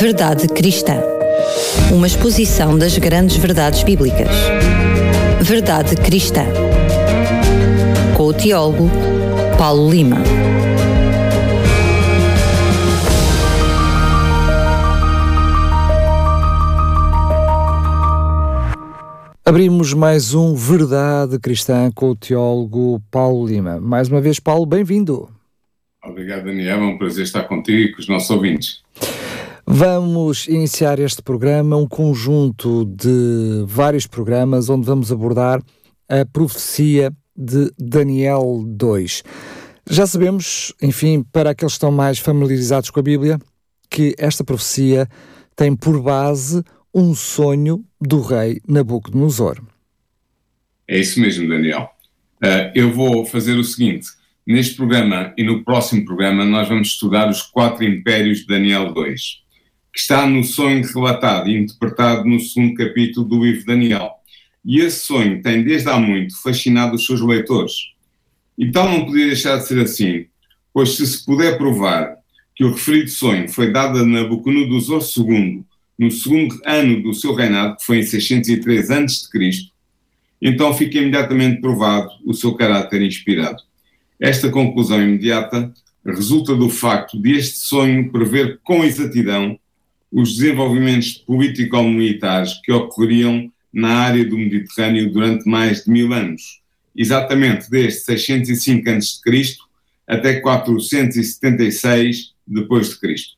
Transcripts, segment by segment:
Verdade Cristã. Uma exposição das grandes verdades bíblicas. Verdade Cristã. Com o teólogo Paulo Lima. Abrimos mais um Verdade Cristã com o teólogo Paulo Lima. Mais uma vez, Paulo, bem-vindo. Obrigado, Daniel. É um prazer estar contigo e com os nossos ouvintes. Vamos iniciar este programa, um conjunto de vários programas onde vamos abordar a profecia de Daniel 2. Já sabemos, enfim, para aqueles que estão mais familiarizados com a Bíblia, que esta profecia tem por base um sonho do rei Nabucodonosor. É isso mesmo, Daniel. Uh, eu vou fazer o seguinte: neste programa e no próximo programa, nós vamos estudar os quatro impérios de Daniel 2 que está no sonho relatado e interpretado no segundo capítulo do livro de Daniel. E esse sonho tem desde há muito fascinado os seus leitores. E tal não podia deixar de ser assim, pois se se puder provar que o referido sonho foi dado a Nabucodonosor II no segundo ano do seu reinado, que foi em 603 a.C., então fica imediatamente provado o seu caráter inspirado. Esta conclusão imediata resulta do facto de este sonho prever com exatidão os desenvolvimentos político-militares que ocorriam na área do Mediterrâneo durante mais de mil anos, exatamente desde 605 a.C. até 476 depois de Cristo.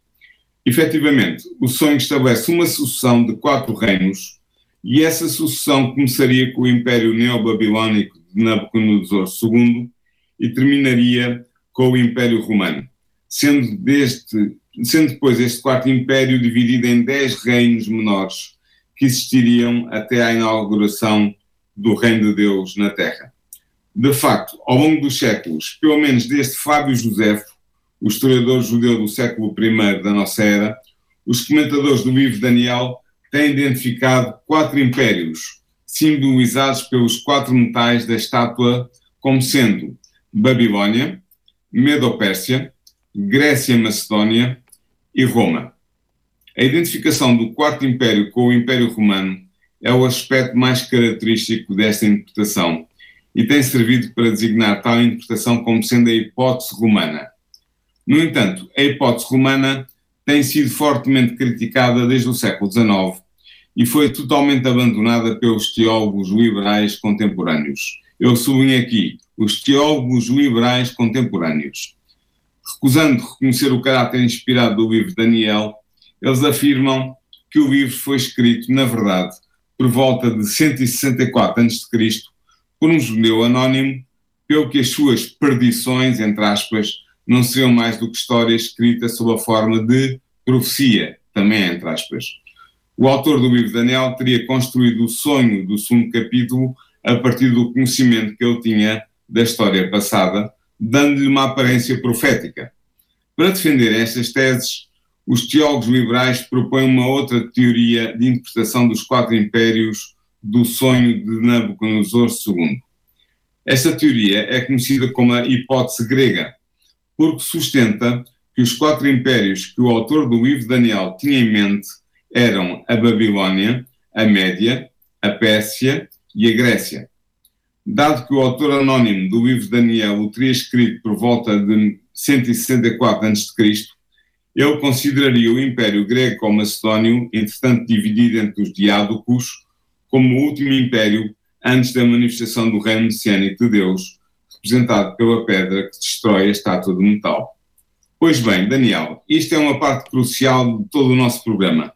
Efetivamente, o sonho estabelece uma sucessão de quatro reinos e essa sucessão começaria com o Império Neobabilónico de Nabucodonosor II e terminaria com o Império Romano, sendo deste sendo depois este quarto império dividido em dez reinos menores que existiriam até à inauguração do reino de Deus na Terra. De facto, ao longo dos séculos, pelo menos desde Fábio Josefo, o historiador judeu do século I da nossa era, os comentadores do livro Daniel têm identificado quatro impérios, simbolizados pelos quatro metais da estátua, como sendo Babilônia, Medo-Pérsia, Grécia-Macedónia e Roma. A identificação do Quarto Império com o Império Romano é o aspecto mais característico desta interpretação e tem servido para designar tal interpretação como sendo a hipótese romana. No entanto, a hipótese romana tem sido fortemente criticada desde o século XIX e foi totalmente abandonada pelos teólogos liberais contemporâneos. Eu sublinho aqui os teólogos liberais contemporâneos recusando reconhecer o caráter inspirado do livro de Daniel, eles afirmam que o livro foi escrito, na verdade, por volta de 164 a.C., por um judeu anónimo, pelo que as suas perdições, entre aspas, não seriam mais do que história escrita sob a forma de profecia, também entre aspas. O autor do livro de Daniel teria construído o sonho do segundo capítulo a partir do conhecimento que ele tinha da história passada, dando-lhe uma aparência profética. Para defender estas teses, os teólogos liberais propõem uma outra teoria de interpretação dos quatro impérios do sonho de Nabucodonosor II. Esta teoria é conhecida como a hipótese grega, porque sustenta que os quatro impérios que o autor do livro Daniel tinha em mente eram a Babilônia, a Média, a Pérsia e a Grécia. Dado que o autor anónimo do livro de Daniel o teria escrito por volta de 164 a.C., ele consideraria o Império Greco-Macedónio, entretanto dividido entre os diádocos, como o último império antes da manifestação do reino messiânico de Deus, representado pela pedra que destrói a estátua de metal. Pois bem, Daniel, isto é uma parte crucial de todo o nosso programa.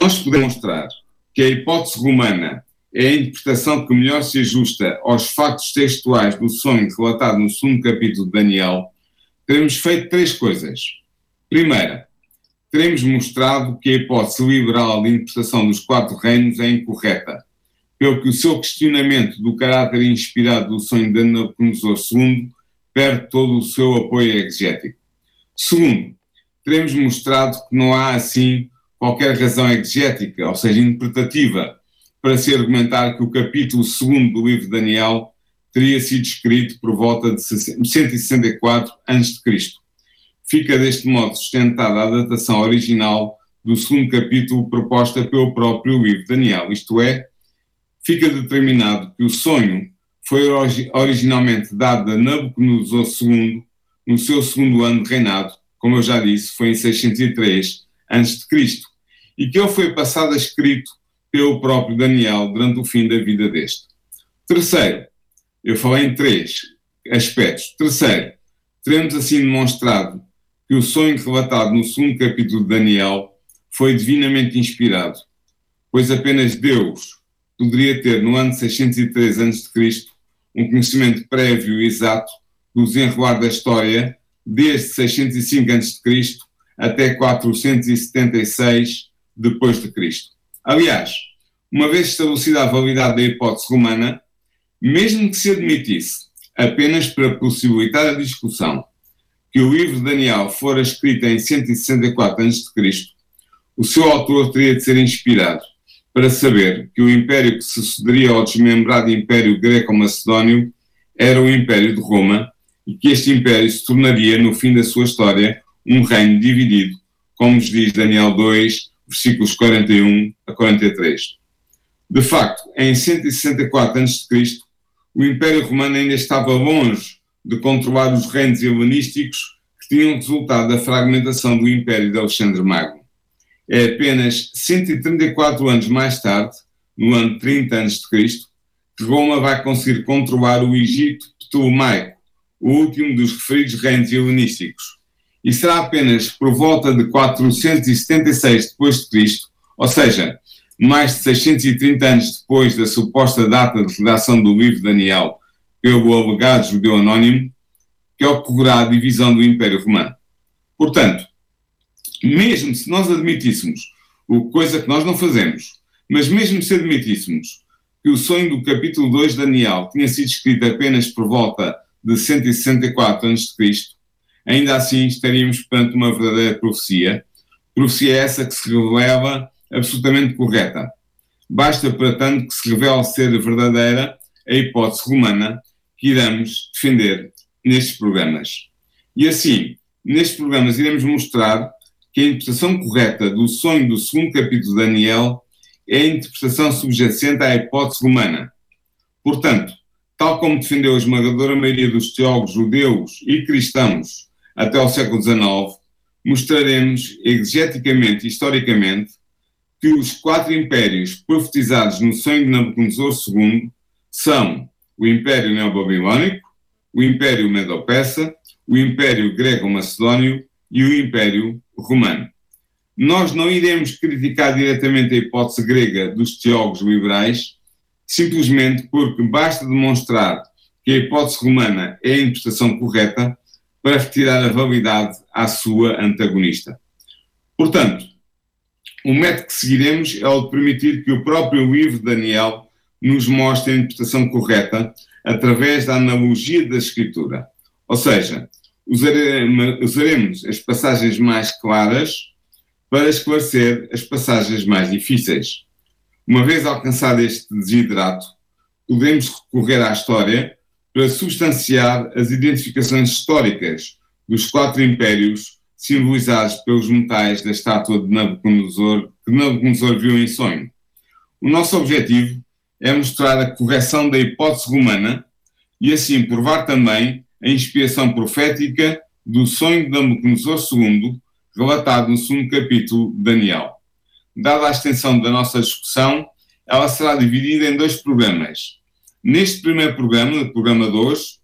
Nós podemos mostrar que a hipótese romana é a interpretação que melhor se ajusta aos factos textuais do sonho relatado no segundo capítulo de Daniel, teremos feito três coisas. Primeira, teremos mostrado que a hipótese liberal de interpretação dos quatro reinos é incorreta, pelo que o seu questionamento do caráter inspirado do sonho de Nabucodonosor II perde todo o seu apoio exegético. Segundo, teremos mostrado que não há, assim, qualquer razão exegética, ou seja, interpretativa, para se argumentar que o capítulo 2 do livro de Daniel teria sido escrito por volta de 164 a.C. fica deste modo sustentada a datação original do segundo capítulo proposta pelo próprio livro de Daniel, isto é, fica determinado que o sonho foi originalmente dado a Nabucodonosor II no seu segundo ano de reinado, como eu já disse, foi em 603 a.C., e que ele foi passado a escrito pelo próprio Daniel durante o fim da vida deste. Terceiro, eu falei em três aspectos. Terceiro, teremos assim demonstrado que o sonho relatado no segundo capítulo de Daniel foi divinamente inspirado, pois apenas Deus poderia ter, no ano 603 a.C., um conhecimento prévio e exato do desenrolar da história desde 605 a.C. até 476 depois de Cristo. Aliás, uma vez estabelecida a validade da hipótese romana, mesmo que se admitisse, apenas para possibilitar a discussão, que o livro de Daniel fora escrito em 164 a.C., o seu autor teria de ser inspirado para saber que o império que sucederia ao desmembrado Império Greco-Macedónio era o Império de Roma e que este império se tornaria, no fim da sua história, um reino dividido, como nos diz Daniel 2, versículos 41 a 43. De facto, em 164 a.C., o Império Romano ainda estava longe de controlar os reinos helenísticos que tinham resultado da fragmentação do Império de Alexandre Magno. É apenas 134 anos mais tarde, no ano 30 a.C., que Roma vai conseguir controlar o Egito Ptolomaico, o último dos referidos reinos helenísticos. E será apenas por volta de 476 d.C., ou seja, mais de 630 anos depois da suposta data de redação do livro de Daniel pelo alegado judeu anónimo, que ocorrerá a divisão do Império Romano. Portanto, mesmo se nós admitíssemos, o coisa que nós não fazemos, mas mesmo se admitíssemos que o sonho do capítulo 2 de Daniel tinha sido escrito apenas por volta de 164 a.C., ainda assim estaríamos perante uma verdadeira profecia, profecia essa que se revela absolutamente correta. Basta, para tanto, que se revele ser verdadeira a hipótese romana que iremos defender nestes programas. E assim, nestes programas iremos mostrar que a interpretação correta do sonho do segundo capítulo de Daniel é a interpretação subjacente à hipótese romana. Portanto, tal como defendeu a esmagadora maioria dos teólogos judeus e cristãos até ao século XIX, mostraremos exegeticamente e historicamente que os quatro impérios profetizados no sonho de Nabucodonosor II são o Império Neobabilônico, o Império Medo-Persa, o Império Grego-Macedónio e o Império Romano. Nós não iremos criticar diretamente a hipótese grega dos teólogos liberais, simplesmente porque basta demonstrar que a hipótese romana é a interpretação correta para retirar a validade à sua antagonista. Portanto, o método que seguiremos é o de permitir que o próprio livro de Daniel nos mostre a interpretação correta através da analogia da escritura. Ou seja, usaremos as passagens mais claras para esclarecer as passagens mais difíceis. Uma vez alcançado este desidrato, podemos recorrer à história para substanciar as identificações históricas dos quatro impérios simbolizados pelos metais da estátua de Nabucodonosor, que Nabucodonosor viu em sonho. O nosso objetivo é mostrar a correção da hipótese romana e assim provar também a inspiração profética do sonho de Nabucodonosor II, relatado no segundo capítulo de Daniel. Dada a extensão da nossa discussão, ela será dividida em dois programas. Neste primeiro programa, no programa 2,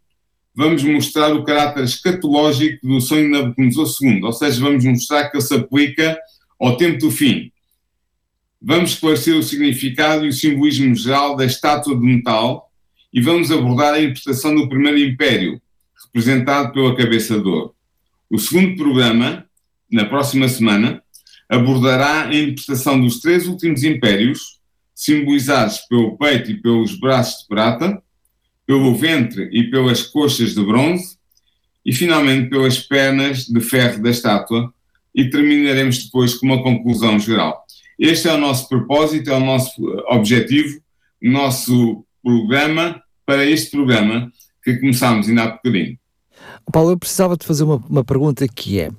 vamos mostrar o caráter escatológico do sonho de Nabucodonosor II, ou seja, vamos mostrar que ele se aplica ao tempo do fim. Vamos esclarecer o significado e o simbolismo geral da estátua de metal e vamos abordar a interpretação do primeiro império, representado pela cabeça de ouro. O segundo programa, na próxima semana, abordará a interpretação dos três últimos impérios, simbolizados pelo peito e pelos braços de prata, pelo ventre e pelas coxas de bronze, e finalmente pelas pernas de ferro da estátua, e terminaremos depois com uma conclusão geral. Este é o nosso propósito, é o nosso objetivo, o nosso programa para este programa que começámos ainda há bocadinho. Paulo, eu precisava de fazer uma, uma pergunta que é.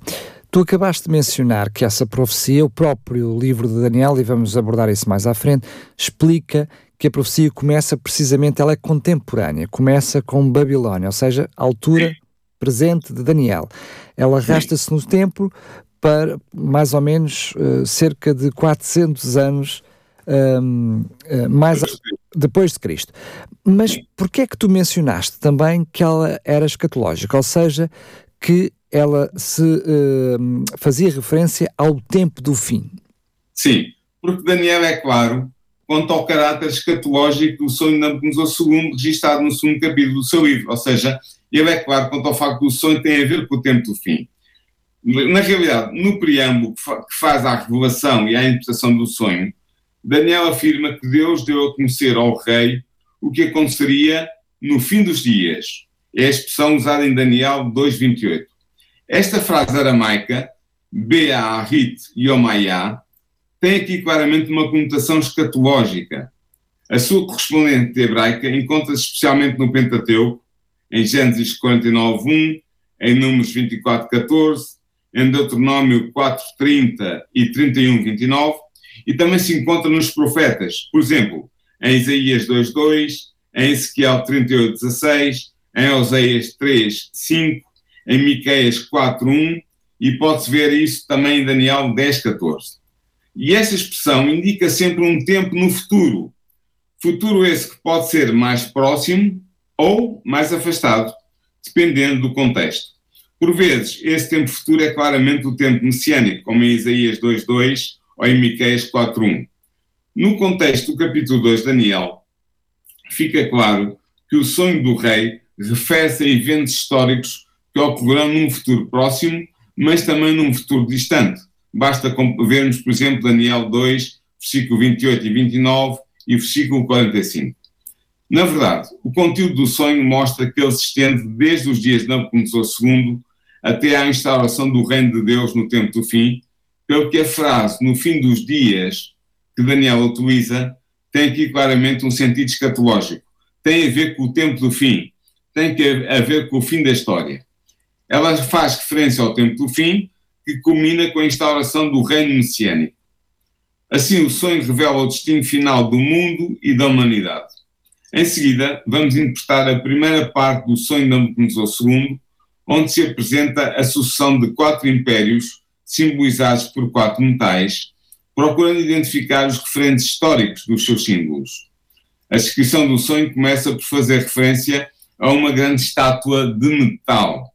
Tu acabaste de mencionar que essa profecia, o próprio livro de Daniel, e vamos abordar isso mais à frente, explica que a profecia começa precisamente, ela é contemporânea, começa com Babilónia, ou seja, a altura presente de Daniel. Ela arrasta-se no tempo para mais ou menos uh, cerca de 400 anos um, uh, eh, mais depois de Cristo. Mas porquê é que tu mencionaste também que ela era escatológica, ou seja, que ela se uh, fazia referência ao tempo do fim? Sim, porque Daniel é claro quanto ao caráter escatológico do sonho de Nabucodonosor II, registado no segundo capítulo do seu livro, ou seja, ele é claro quanto ao facto do sonho tem a ver com o tempo do fim. Na realidade, no preâmbulo que faz à revelação e à interpretação do sonho, Daniel afirma que Deus deu a conhecer ao rei o que aconteceria no fim dos dias. É a expressão usada em Daniel 2.28. Esta frase aramaica, Be'arit Yomayá, tem aqui claramente uma conotação escatológica. A sua correspondente hebraica encontra-se especialmente no Pentateuco, em Gênesis 49.1, em Números 24.14, em Deuteronômio 4.30 e 31.29, e também se encontra nos profetas, por exemplo, em Isaías 2.2, em Ezequiel 38.16, em Oséias 3.5, em Miqueias 4.1 e pode-se ver isso também em Daniel 10.14. E essa expressão indica sempre um tempo no futuro. Futuro esse que pode ser mais próximo ou mais afastado, dependendo do contexto. Por vezes, esse tempo futuro é claramente o tempo messiânico, como em Isaías 2.2 ou em Miqueias 4.1. No contexto do capítulo 2 de Daniel, fica claro que o sonho do rei refere-se a eventos históricos que ocorrerão num futuro próximo, mas também num futuro distante. Basta vermos, por exemplo, Daniel 2, versículo 28 e 29 e versículo 45. Na verdade, o conteúdo do sonho mostra que ele se estende desde os dias de Nabucodonosor II até à instauração do reino de Deus no tempo do fim, pelo que a frase no fim dos dias que Daniel utiliza tem aqui claramente um sentido escatológico. Tem a ver com o tempo do fim, tem a ver com o fim da história. Ela faz referência ao tempo do fim, que culmina com a instauração do reino messiânico. Assim, o sonho revela o destino final do mundo e da humanidade. Em seguida, vamos interpretar a primeira parte do sonho de Nabucodonosor II, onde se apresenta a sucessão de quatro impérios, simbolizados por quatro metais, procurando identificar os referentes históricos dos seus símbolos. A descrição do sonho começa por fazer referência a uma grande estátua de metal,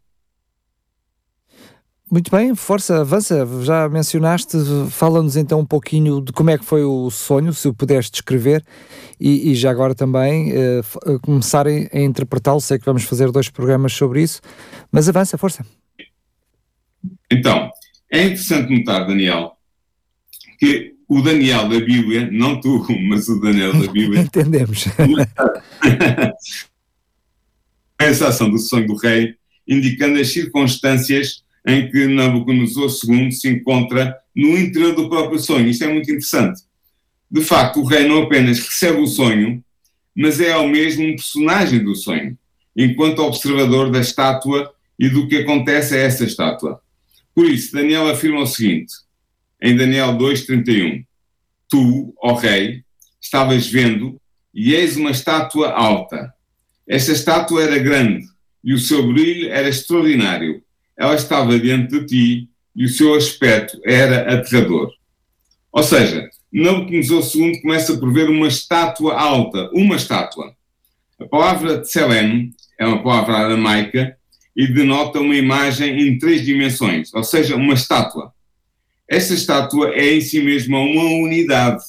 muito bem, força, avança. Já mencionaste, fala-nos então um pouquinho de como é que foi o sonho, se o puderes descrever, e, e já agora também uh, começarem a interpretá-lo. Sei que vamos fazer dois programas sobre isso, mas avança, força. Então, é interessante notar, Daniel, que o Daniel da Bíblia, não tu, mas o Daniel da Bíblia. Entendemos. sensação do sonho do rei, indicando as circunstâncias em que Nabucodonosor II se encontra no interior do próprio sonho. Isto é muito interessante. De facto, o rei não apenas recebe o sonho, mas é ao mesmo um personagem do sonho, enquanto observador da estátua e do que acontece a essa estátua. Por isso, Daniel afirma o seguinte, em Daniel 2,31: Tu, ó rei, estavas vendo e eis uma estátua alta. Esta estátua era grande e o seu brilho era extraordinário ela estava diante de ti e o seu aspecto era aterrador. Ou seja, Nabucodonosor II começa por ver uma estátua alta, uma estátua. A palavra tselem é uma palavra aramaica e denota uma imagem em três dimensões, ou seja, uma estátua. Esta estátua é em si mesma uma unidade,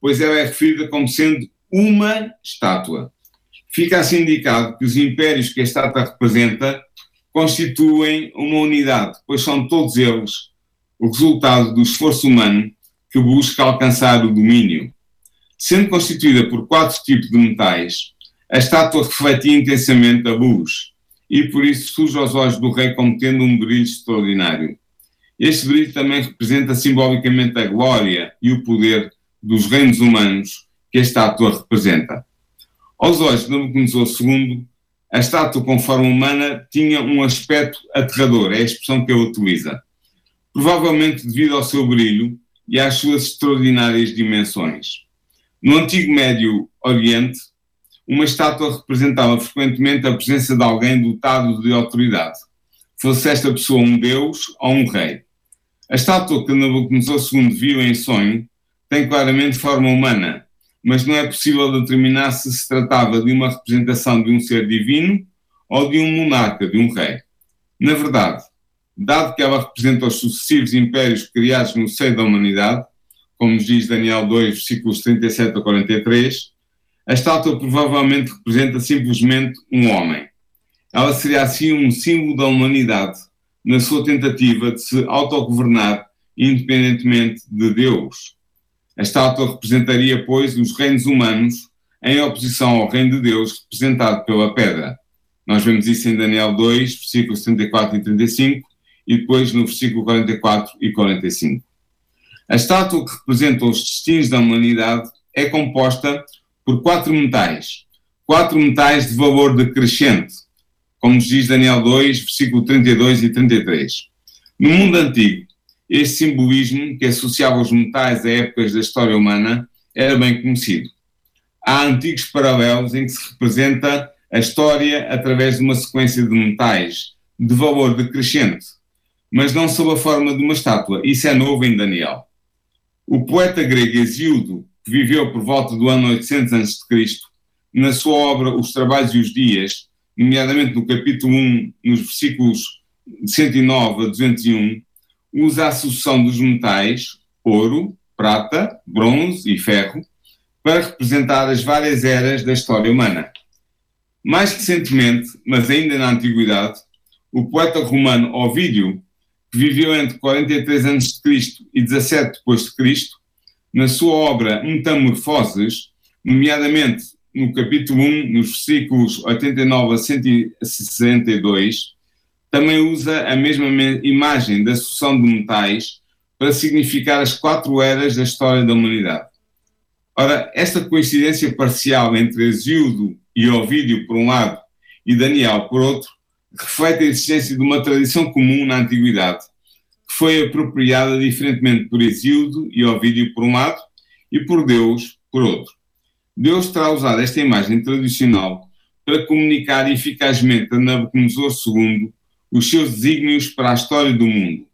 pois ela é referida como sendo uma estátua. Fica assim indicado que os impérios que a estátua representa constituem uma unidade, pois são todos eles o resultado do esforço humano que busca alcançar o domínio. Sendo constituída por quatro tipos de metais, a estátua refletia intensamente a luz e por isso surge aos olhos do rei como tendo um brilho extraordinário. Este brilho também representa simbolicamente a glória e o poder dos reinos humanos que a estátua representa. Aos olhos de Nabucodonosor II, a estátua com forma humana tinha um aspecto aterrador, é a expressão que ele utiliza. Provavelmente devido ao seu brilho e às suas extraordinárias dimensões. No Antigo Médio Oriente, uma estátua representava frequentemente a presença de alguém dotado de autoridade, fosse esta pessoa um deus ou um rei. A estátua que Nabucodonosor II viu em sonho tem claramente forma humana, mas não é possível determinar se se tratava de uma representação de um ser divino ou de um monarca, de um rei. Na verdade, dado que ela representa os sucessivos impérios criados no seio da humanidade, como nos diz Daniel 2, versículos 37 a 43, a estátua provavelmente representa simplesmente um homem. Ela seria assim um símbolo da humanidade na sua tentativa de se autogovernar independentemente de Deus. A estátua representaria, pois, os reinos humanos em oposição ao reino de Deus representado pela pedra. Nós vemos isso em Daniel 2, versículos 34 e 35, e depois no versículo 44 e 45. A estátua que representa os destinos da humanidade é composta por quatro metais, quatro metais de valor decrescente, como nos diz Daniel 2, versículo 32 e 33. No mundo antigo, este simbolismo, que associava os metais a épocas da história humana, era bem conhecido. Há antigos paralelos em que se representa a história através de uma sequência de metais de valor decrescente, mas não sob a forma de uma estátua. Isso é novo em Daniel. O poeta grego Hesíodo, que viveu por volta do ano 800 a.C., na sua obra Os Trabalhos e os Dias, nomeadamente no capítulo 1, nos versículos 109 a 201, usa a sucessão dos metais ouro, prata, bronze e ferro para representar as várias eras da história humana. Mais recentemente, mas ainda na Antiguidade, o poeta romano Ovídio, que viveu entre 43 a.C. e 17 d.C., na sua obra Metamorfoses, nomeadamente no capítulo 1, nos versículos 89 a 162, também usa a mesma imagem da sucessão de metais para significar as quatro eras da história da humanidade. Ora, esta coincidência parcial entre Exíodo e Ovídio, por um lado, e Daniel, por outro, reflete a existência de uma tradição comum na Antiguidade, que foi apropriada diferentemente por Exíodo e Ovídio, por um lado, e por Deus, por outro. Deus terá usado esta imagem tradicional para comunicar eficazmente a Nabucodonosor II os seus desígnios para a história do mundo.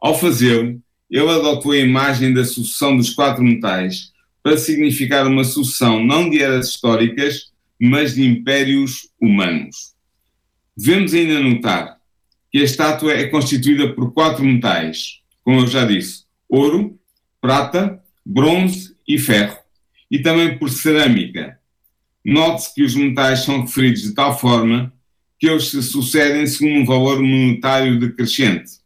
Ao fazê-lo, ele adotou a imagem da sucessão dos quatro metais para significar uma sucessão não de eras históricas, mas de impérios humanos. Devemos ainda notar que a estátua é constituída por quatro metais, como eu já disse: ouro, prata, bronze e ferro, e também por cerâmica. Note-se que os metais são referidos de tal forma que eles se sucedem segundo um valor monetário decrescente.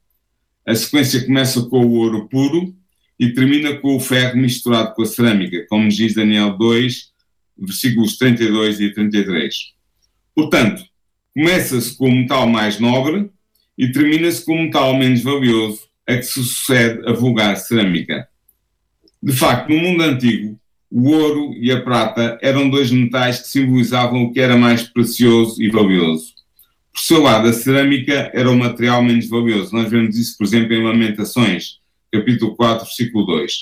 A sequência começa com o ouro puro e termina com o ferro misturado com a cerâmica, como diz Daniel 2, versículos 32 e 33. Portanto, começa-se com o metal mais nobre e termina-se com o metal menos valioso, a que se sucede a vulgar cerâmica. De facto, no mundo antigo, o ouro e a prata eram dois metais que simbolizavam o que era mais precioso e valioso. Por seu lado, a cerâmica era o material menos valioso. Nós vemos isso, por exemplo, em Lamentações, capítulo 4, versículo 2.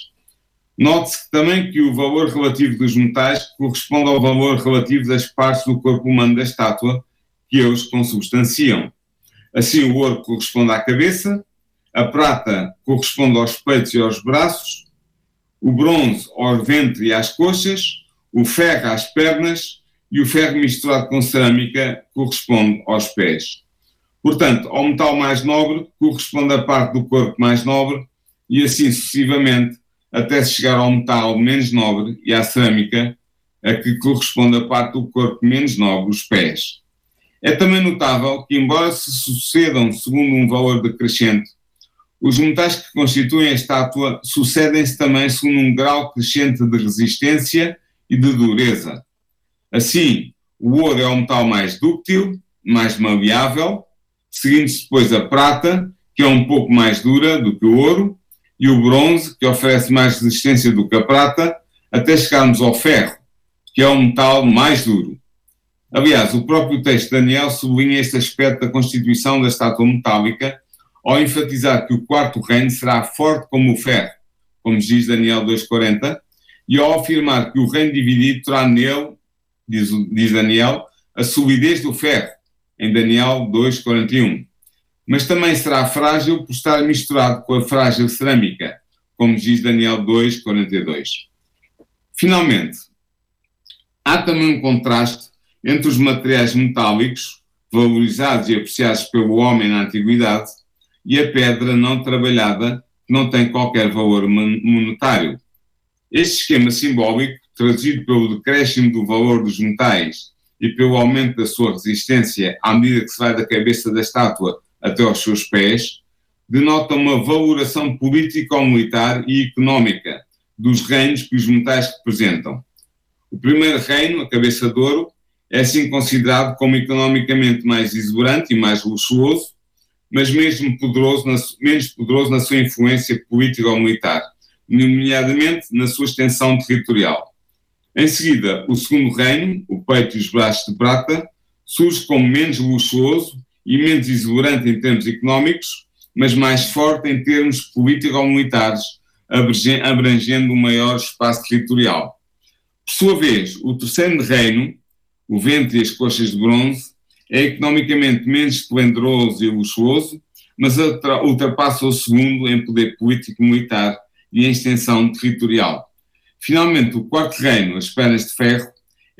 Note-se também que o valor relativo dos metais corresponde ao valor relativo das partes do corpo humano da estátua que eles consubstanciam. Assim, o ouro corresponde à cabeça, a prata corresponde aos peitos e aos braços, o bronze ao ventre e às coxas, o ferro às pernas e o ferro misturado com cerâmica corresponde aos pés. Portanto, ao metal mais nobre corresponde a parte do corpo mais nobre e assim sucessivamente até se chegar ao metal menos nobre e à cerâmica a que corresponde a parte do corpo menos nobre, os pés. É também notável que, embora se sucedam segundo um valor decrescente, os metais que constituem a estátua sucedem-se também segundo um grau crescente de resistência e de dureza. Assim, o ouro é o metal mais dúctil, mais maleável, seguindo-se depois a prata, que é um pouco mais dura do que o ouro, e o bronze, que oferece mais resistência do que a prata, até chegarmos ao ferro, que é o metal mais duro. Aliás, o próprio texto de Daniel sublinha este aspecto da constituição da estátua metálica ao enfatizar que o quarto reino será forte como o ferro, como diz Daniel 2,40, e ao afirmar que o reino dividido terá nele, diz, diz Daniel, a solidez do ferro, em Daniel 2,41. Mas também será frágil por estar misturado com a frágil cerâmica, como diz Daniel 2,42. Finalmente, há também um contraste entre os materiais metálicos, valorizados e apreciados pelo homem na antiguidade, e a pedra não trabalhada, que não tem qualquer valor monetário. Este esquema simbólico, traduzido pelo decréscimo do valor dos metais e pelo aumento da sua resistência à medida que se vai da cabeça da estátua até aos seus pés, denota uma valoração político-militar e económica dos reinos que os metais representam. O primeiro reino, a cabeça de ouro, é assim considerado como economicamente mais exuberante e mais luxuoso, mas mesmo poderoso na, menos poderoso na sua influência política ou militar, nomeadamente na sua extensão territorial. Em seguida, o segundo reino, o peito e os braços de prata, surge como menos luxuoso e menos exuberante em termos económicos, mas mais forte em termos político-militares, abrangendo um maior espaço territorial. Por sua vez, o terceiro reino, o ventre e as coxas de bronze, é economicamente menos esplendoroso e luxuoso, mas ultrapassa o segundo em poder político-militar e em extensão territorial. Finalmente, o quarto reino, as pernas de ferro,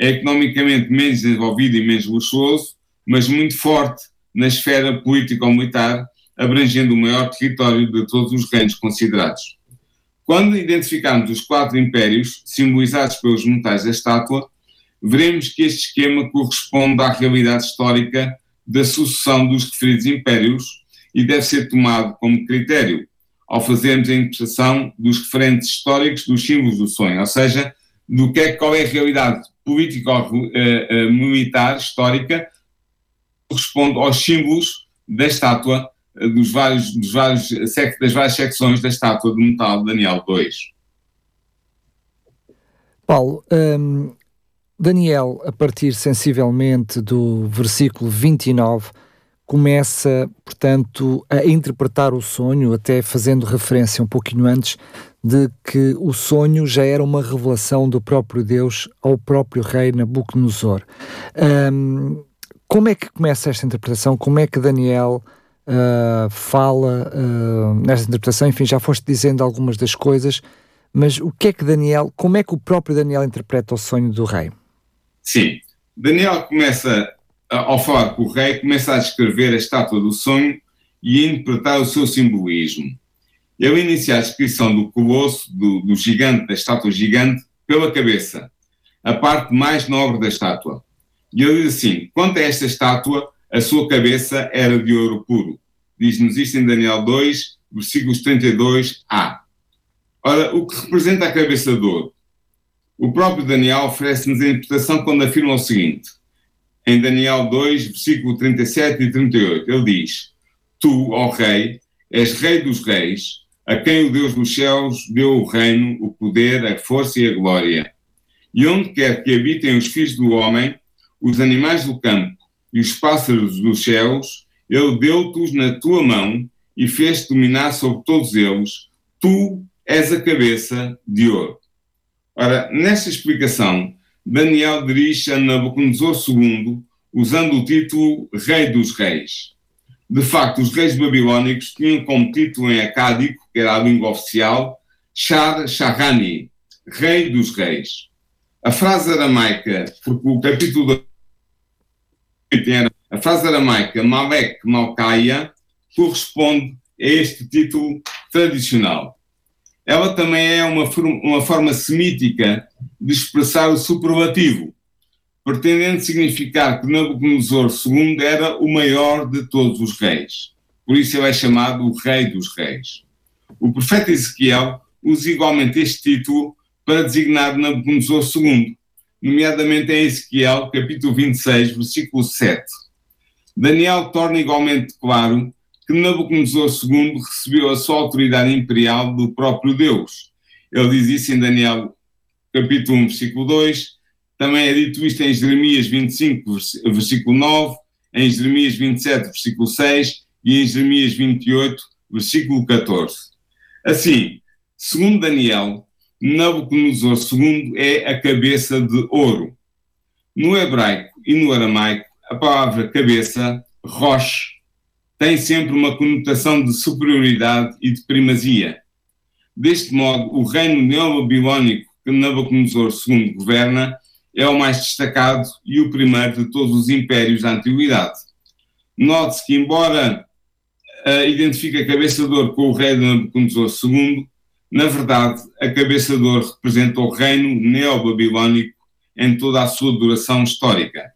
é economicamente menos desenvolvido e menos luxuoso, mas muito forte na esfera político-militar, abrangendo o maior território de todos os reinos considerados. Quando identificarmos os quatro impérios, simbolizados pelos metais da estátua, veremos que este esquema corresponde à realidade histórica da sucessão dos referidos impérios e deve ser tomado como critério ao fazermos a interpretação dos referentes históricos dos símbolos do sonho, ou seja, do que é, qual é a realidade político-militar eh, eh, histórica corresponde aos símbolos da estátua eh, dos vários, dos vários, das várias secções da estátua de metal de Daniel II. Paulo, hum, Daniel, a partir sensivelmente do versículo 29, começa, portanto, a interpretar o sonho, até fazendo referência um pouquinho antes de que o sonho já era uma revelação do próprio Deus ao próprio rei Nabucodonosor. Um, como é que começa esta interpretação? Como é que Daniel uh, fala uh, nesta interpretação? Enfim, já foste dizendo algumas das coisas, mas o que é que Daniel, como é que o próprio Daniel interpreta o sonho do rei? Sim. Daniel começa, ao falar com o rei, começa a descrever a estátua do sonho e a interpretar o seu simbolismo. Ele inicia a descrição do colosso, do, do gigante, da estátua gigante, pela cabeça, a parte mais nobre da estátua. E ele diz assim: quanto a esta estátua, a sua cabeça era de ouro puro. Diz-nos isto em Daniel 2, versículos 32a. Ora, o que representa a cabeça de ouro? O próprio Daniel oferece-nos a interpretação quando afirma o seguinte, em Daniel 2, versículo 37 e 38, ele diz: Tu, ó Rei, és Rei dos Reis, a quem o Deus dos céus deu o reino, o poder, a força e a glória. E onde quer que habitem os filhos do homem, os animais do campo e os pássaros dos céus, ele deu-te-os na tua mão e fez-te dominar sobre todos eles. Tu és a cabeça de ouro. Ora, nesta explicação, Daniel dirige a Nabucodonosor II usando o título Rei dos Reis. De facto, os reis babilónicos tinham como título em acádico, que era a língua oficial, Shar Shahani, Rei dos Reis. A frase aramaica, porque o capítulo era a frase aramaica Malek Malkaia corresponde a este título tradicional ela também é uma, uma forma semítica de expressar o superlativo, pretendendo significar que Nabucodonosor II era o maior de todos os reis. Por isso ele é chamado o Rei dos Reis. O profeta Ezequiel usa igualmente este título para designar Nabucodonosor II, nomeadamente em Ezequiel, capítulo 26, versículo 7. Daniel torna igualmente claro que Nabucodonosor II recebeu a sua autoridade imperial do próprio Deus. Ele diz isso em Daniel capítulo 1, versículo 2, Também é dito isto em Jeremias 25, versículo 9, em Jeremias 27, versículo 6 e em Jeremias 28, versículo 14. Assim, segundo Daniel, Nabucodonosor II é a cabeça de ouro. No hebraico e no aramaico, a palavra cabeça, roche, tem sempre uma conotação de superioridade e de primazia. Deste modo, o reino neobabilónico que Nabucodonosor II governa é o mais destacado e o primeiro de todos os impérios da antiguidade. Note-se que, embora uh, identifique a cabeça de ouro com o rei de Nabucodonosor II, na verdade, a cabeça de ouro representa o reino neobabilónico em toda a sua duração histórica.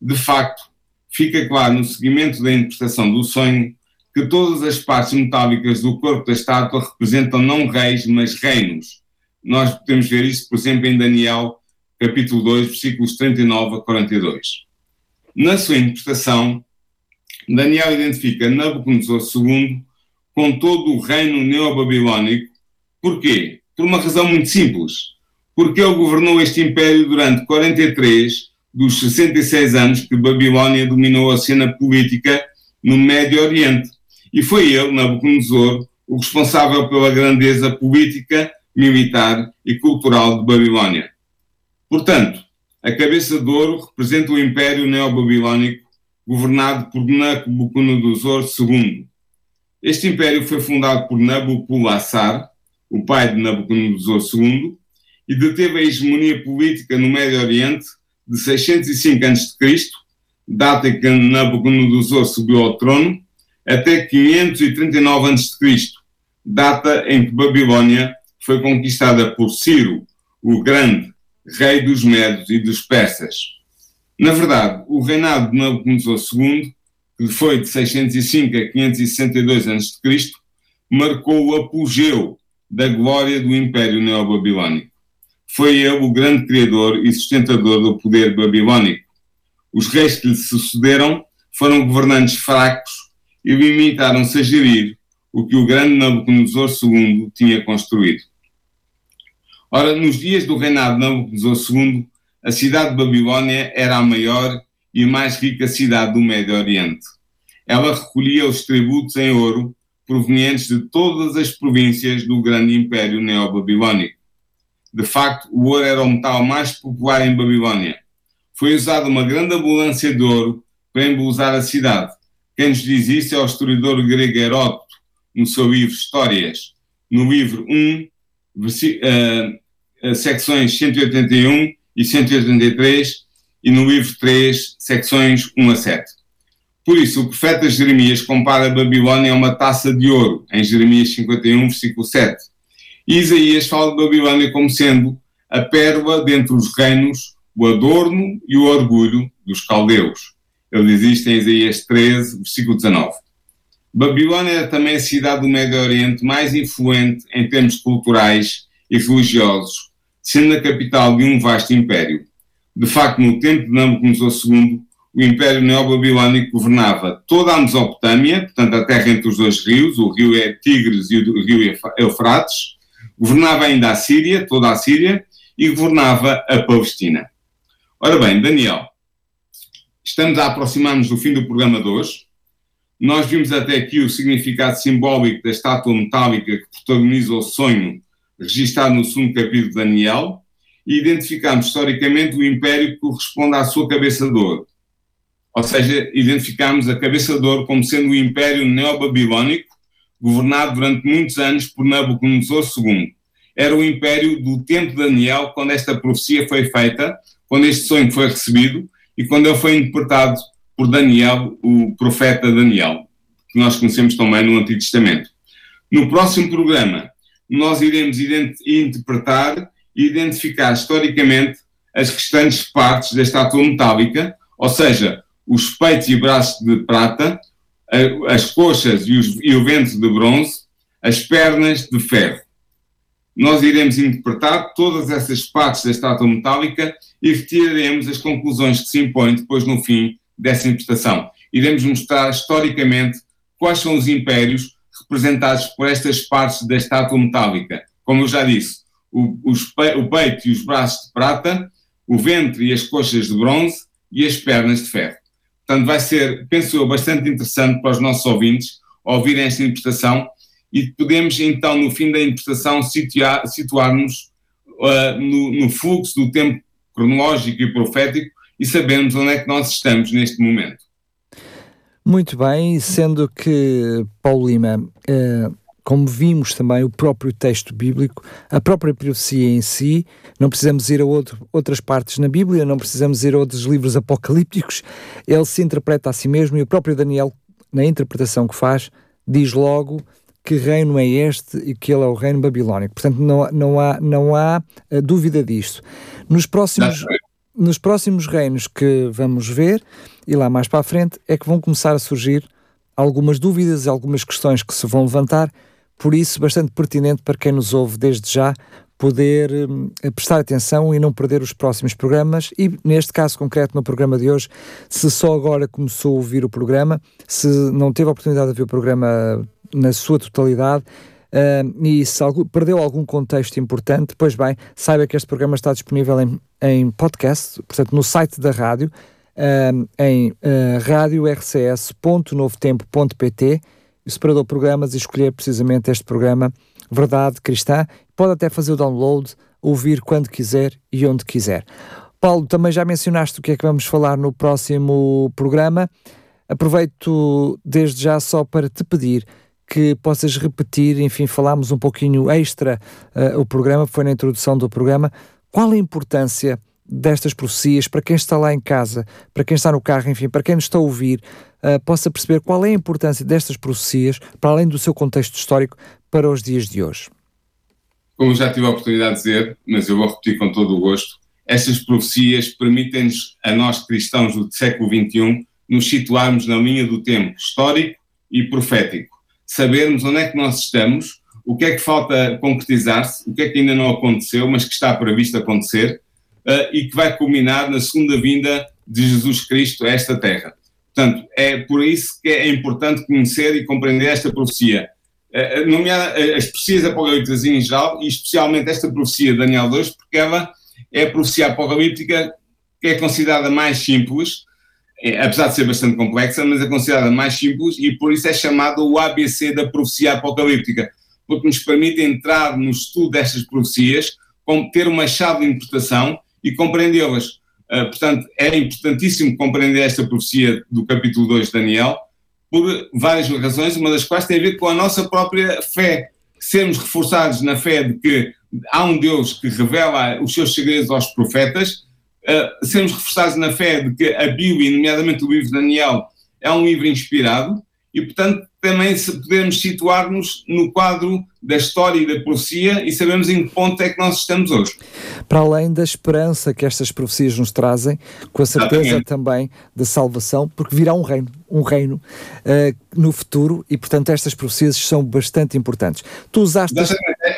De facto, fica claro no seguimento da interpretação do sonho que todas as partes metálicas do corpo da estátua representam não reis, mas reinos. Nós podemos ver isso, por exemplo, em Daniel, capítulo 2, versículos 39 a 42. Na sua interpretação, Daniel identifica Nabucodonosor II com todo o reino neobabilónico. Porquê? Por uma razão muito simples. Porque ele governou este império durante 43 dos 66 anos que Babilónia dominou a cena política no Médio Oriente. E foi ele, Nabucodonosor, o responsável pela grandeza política, militar e cultural de Babilónia. Portanto, a cabeça de ouro representa o Império Neobabilónico governado por Nabucodonosor II. Este império foi fundado por o pai de Nabucodonosor II, e deteve a hegemonia política no Médio Oriente de 605 a.C., data em que Nabucodonosor subiu ao trono, até 539 a.C., data em que Babilônia foi conquistada por Ciro, o Grande, rei dos Medos e dos Persas. Na verdade, o reinado de Nabucodonosor II, que foi de 605 a 562 a.C., marcou o apogeu da glória do Império Neobabilónico. Foi ele o grande criador e sustentador do poder babilónico. Os reis que lhe sucederam foram governantes fracos e limitaram-se a gerir o que o grande Nabucodonosor II tinha construído. Ora, nos dias do reinado de Nabucodonosor II, a cidade de Babilónia era a maior e mais rica cidade do Médio Oriente. Ela recolhia os tributos em ouro provenientes de todas as províncias do grande império neobabilónico. De facto, o ouro era o metal mais popular em Babilónia. Foi usada uma grande abundância de ouro para embelezar a cidade. Quem nos diz isso é o historiador grego Heródoto, no seu livro Histórias. No livro 1, uh, secções 181 e 183, e no livro 3, secções 1 a 7. Por isso, o profeta Jeremias compara a Babilónia a uma taça de ouro, em Jeremias 51, versículo 7. E Isaías fala de Babilónia como sendo a pérola dentre os reinos, o adorno e o orgulho dos caldeus. Ele diz isto em Isaías 13, versículo 19. Babilónia é também a cidade do Médio Oriente mais influente em termos culturais e religiosos, sendo a capital de um vasto império. De facto, no tempo de Nabucodonosor II, o Império Neobabilónico governava toda a Mesopotâmia, portanto a terra entre os dois rios, o rio é Tigres e o rio Eufrates, governava ainda a Síria, toda a Síria, e governava a Palestina. Ora bem, Daniel, estamos a aproximar-nos do fim do programa de hoje. Nós vimos até aqui o significado simbólico da estátua metálica que protagoniza o sonho registado no segundo capítulo de Daniel e identificamos historicamente o império que corresponde à sua cabeça de ouro. Ou seja, identificamos a cabeça de ouro como sendo o império neobabilónico, governado durante muitos anos por Nabucodonosor II. Era o império do tempo de Daniel, quando esta profecia foi feita, quando este sonho foi recebido e quando ele foi interpretado por Daniel, o profeta Daniel, que nós conhecemos também no Antigo Testamento. No próximo programa, nós iremos interpretar e identificar historicamente as restantes partes da estátua metálica, ou seja, os peitos e braços de prata, as coxas e, os, e o ventre de bronze, as pernas de ferro. Nós iremos interpretar todas essas partes da estátua metálica e retiraremos as conclusões que se impõem depois no fim dessa interpretação. Iremos mostrar historicamente quais são os impérios representados por estas partes da estátua metálica. Como eu já disse, o, os, o peito e os braços de prata, o ventre e as coxas de bronze e as pernas de ferro. Portanto, vai ser, penso eu, bastante interessante para os nossos ouvintes ouvirem esta interpretação e podemos então, no fim da interpretação, situar-nos uh, no, no fluxo do tempo cronológico e profético e sabermos onde é que nós estamos neste momento. Muito bem, sendo que, Paulo Lima, uh, como vimos também o próprio texto bíblico, a própria profecia em si, não precisamos ir a outro, outras partes na Bíblia, não precisamos ir a outros livros apocalípticos, ele se interpreta a si mesmo e o próprio Daniel, na interpretação que faz, diz logo que reino é este e que ele é o reino babilónico. Portanto, não, não há, não há eh, dúvida disto. Nos próximos, nos próximos reinos que vamos ver, e lá mais para a frente, é que vão começar a surgir algumas dúvidas algumas questões que se vão levantar, por isso, bastante pertinente para quem nos ouve desde já poder hum, prestar atenção e não perder os próximos programas. E neste caso concreto no programa de hoje, se só agora começou a ouvir o programa, se não teve a oportunidade de ver o programa na sua totalidade uh, e se algum, perdeu algum contexto importante, pois bem, saiba que este programa está disponível em, em podcast, portanto no site da rádio, uh, em uh, radiorcs.novotempo.pt o separador programas e escolher precisamente este programa Verdade Cristã. Pode até fazer o download, ouvir quando quiser e onde quiser. Paulo, também já mencionaste o que é que vamos falar no próximo programa. Aproveito desde já só para te pedir que possas repetir, enfim, falámos um pouquinho extra uh, o programa, foi na introdução do programa. Qual a importância destas profecias para quem está lá em casa, para quem está no carro, enfim, para quem nos está a ouvir, uh, possa perceber qual é a importância destas profecias, para além do seu contexto histórico, para os dias de hoje? Como já tive a oportunidade de dizer, mas eu vou repetir com todo o gosto, estas profecias permitem-nos, a nós cristãos do século XXI, nos situarmos na linha do tempo histórico e profético. Sabermos onde é que nós estamos, o que é que falta concretizar-se, o que é que ainda não aconteceu, mas que está previsto acontecer, uh, e que vai culminar na segunda vinda de Jesus Cristo a esta terra. Portanto, é por isso que é importante conhecer e compreender esta profecia. Uh, nomear as profecias apocalípticas em geral, e especialmente esta profecia de Daniel 2, porque ela é a profecia apocalíptica que é considerada mais simples, é, apesar de ser bastante complexa, mas é considerada mais simples e por isso é chamada o ABC da profecia apocalíptica, porque nos permite entrar no estudo destas profecias, ter uma chave de interpretação e compreendê-las. Uh, portanto, é importantíssimo compreender esta profecia do capítulo 2 de Daniel por várias razões, uma das quais tem a ver com a nossa própria fé. Sermos reforçados na fé de que há um Deus que revela os seus segredos aos profetas, uh, sermos reforçados na fé de que a Bíblia, nomeadamente o livro de Daniel, é um livro inspirado, e, portanto, também podemos situar-nos no quadro da história e da profecia e sabemos em que ponto é que nós estamos hoje. Para além da esperança que estas profecias nos trazem, com a certeza Exatamente. também da salvação, porque virá um reino, um reino uh, no futuro e, portanto, estas profecias são bastante importantes. Tu usaste.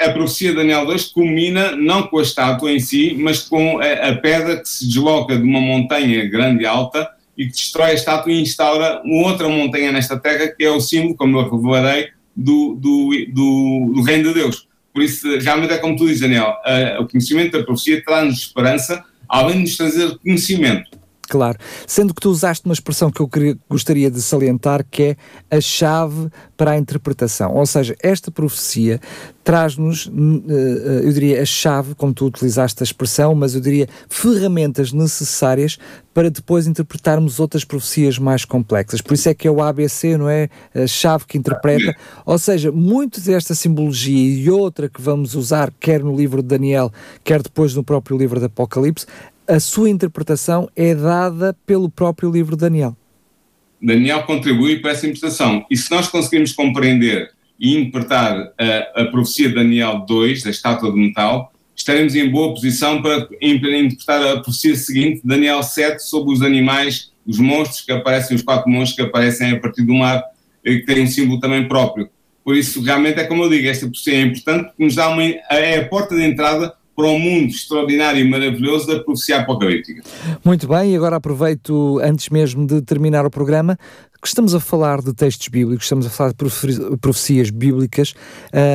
A profecia de Daniel 2 culmina não com a estátua em si, mas com a, a pedra que se desloca de uma montanha grande e alta e que destrói a estátua e instaura uma outra montanha nesta terra, que é o símbolo, como eu revelarei, do, do, do, do reino de Deus. Por isso, realmente é como tu dizes, Daniel, uh, o conhecimento da profecia traz-nos esperança, além de nos trazer conhecimento. Claro. Sendo que tu usaste uma expressão que eu queria, gostaria de salientar, que é a chave para a interpretação. Ou seja, esta profecia traz-nos, eh, eu diria, a chave, como tu utilizaste a expressão, mas eu diria ferramentas necessárias para depois interpretarmos outras profecias mais complexas. Por isso é que é o ABC, não é? A chave que interpreta. Ou seja, muito desta simbologia e outra que vamos usar, quer no livro de Daniel, quer depois no próprio livro de Apocalipse, a sua interpretação é dada pelo próprio livro de Daniel. Daniel contribui para essa interpretação. E se nós conseguirmos compreender e interpretar a, a profecia de Daniel 2, da estátua de metal, estaremos em boa posição para interpretar a profecia seguinte, Daniel 7, sobre os animais, os monstros que aparecem, os quatro monstros que aparecem a partir do mar, que têm um símbolo também próprio. Por isso, realmente, é como eu digo, esta profecia é importante porque nos dá uma, é a porta de entrada para um mundo extraordinário e maravilhoso da profecia apocalíptica. Muito bem, e agora aproveito, antes mesmo de terminar o programa, que estamos a falar de textos bíblicos, estamos a falar de profecias bíblicas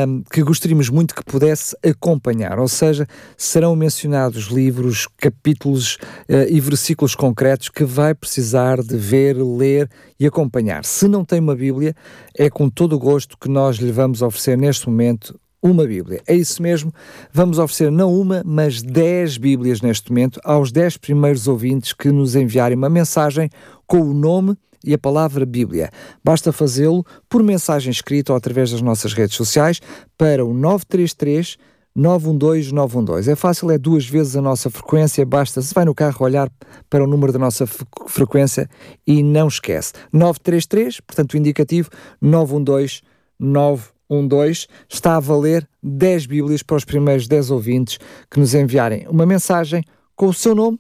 um, que gostaríamos muito que pudesse acompanhar, ou seja, serão mencionados livros, capítulos uh, e versículos concretos que vai precisar de ver, ler e acompanhar. Se não tem uma Bíblia, é com todo o gosto que nós lhe vamos oferecer neste momento uma Bíblia. É isso mesmo, vamos oferecer não uma, mas dez Bíblias neste momento aos dez primeiros ouvintes que nos enviarem uma mensagem com o nome e a palavra Bíblia. Basta fazê-lo por mensagem escrita ou através das nossas redes sociais para o 933 912 912. É fácil, é duas vezes a nossa frequência, basta, se vai no carro, olhar para o número da nossa frequência e não esquece. 933, portanto o indicativo, 912 912. 12 está a valer 10 Bíblias para os primeiros 10 ouvintes que nos enviarem uma mensagem com o seu nome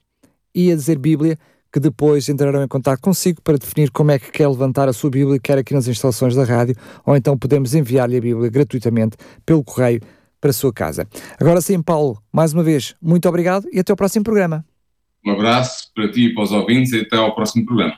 e a dizer Bíblia, que depois entrarão em contato consigo para definir como é que quer levantar a sua Bíblia, quer aqui nas instalações da rádio, ou então podemos enviar-lhe a Bíblia gratuitamente pelo correio para a sua casa. Agora sim, Paulo, mais uma vez, muito obrigado e até ao próximo programa. Um abraço para ti e para os ouvintes e até ao próximo programa.